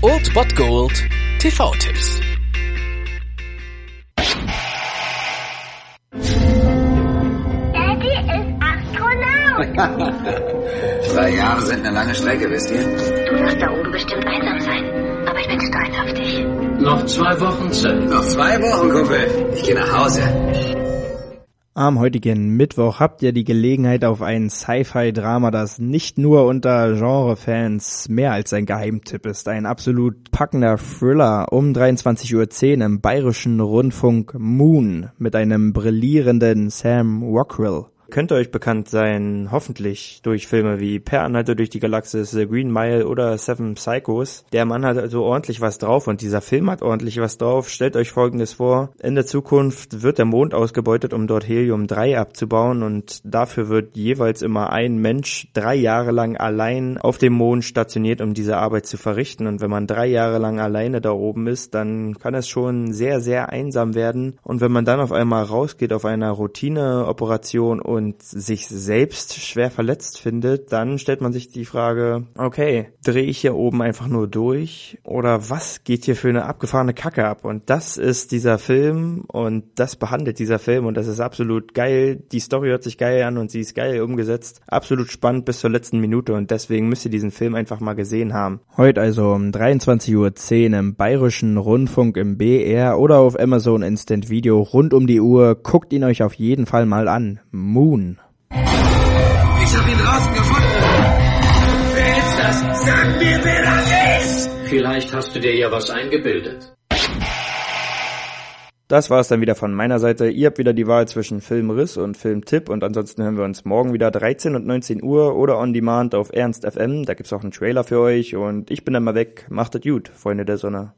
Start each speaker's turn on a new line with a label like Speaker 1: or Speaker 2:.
Speaker 1: Old Bot Gold TV-Tipps.
Speaker 2: Daddy ist Astronaut.
Speaker 3: Drei Jahre sind eine lange Strecke, wisst ihr?
Speaker 2: Du wirst da oben bestimmt einsam sein. Aber ich bin stolz auf dich.
Speaker 4: Noch zwei Wochen Zeit.
Speaker 3: Noch zwei Wochen, Kumpel. Ich gehe nach Hause.
Speaker 5: Am heutigen Mittwoch habt ihr die Gelegenheit auf ein Sci-Fi-Drama, das nicht nur unter Genre-Fans mehr als ein Geheimtipp ist. Ein absolut packender Thriller um 23.10 Uhr im bayerischen Rundfunk Moon mit einem brillierenden Sam Rockwell. Könnte euch bekannt sein, hoffentlich durch Filme wie Per Anhalter durch die Galaxis, The Green Mile oder Seven Psychos. Der Mann hat also ordentlich was drauf und dieser Film hat ordentlich was drauf. Stellt euch folgendes vor. In der Zukunft wird der Mond ausgebeutet, um dort Helium-3 abzubauen und dafür wird jeweils immer ein Mensch drei Jahre lang allein auf dem Mond stationiert, um diese Arbeit zu verrichten. Und wenn man drei Jahre lang alleine da oben ist, dann kann es schon sehr, sehr einsam werden. Und wenn man dann auf einmal rausgeht auf einer Routineoperation und sich selbst schwer verletzt findet, dann stellt man sich die Frage, okay, drehe ich hier oben einfach nur durch oder was geht hier für eine abgefahrene Kacke ab? Und das ist dieser Film und das behandelt dieser Film und das ist absolut geil. Die Story hört sich geil an und sie ist geil umgesetzt. Absolut spannend bis zur letzten Minute und deswegen müsst ihr diesen Film einfach mal gesehen haben. Heute also um 23.10 Uhr im Bayerischen Rundfunk im BR oder auf Amazon Instant Video rund um die Uhr. Guckt ihn euch auf jeden Fall mal an. Moon.
Speaker 3: Ich hab ihn draußen gefunden. Wer ist das? Sag mir, wer das ist!
Speaker 4: Vielleicht hast du dir ja was eingebildet.
Speaker 5: Das war es dann wieder von meiner Seite. Ihr habt wieder die Wahl zwischen Filmriss und Filmtipp und ansonsten hören wir uns morgen wieder 13 und 19 Uhr oder on demand auf Ernst FM. Da gibt's auch einen Trailer für euch und ich bin dann mal weg. Macht es gut, Freunde der Sonne.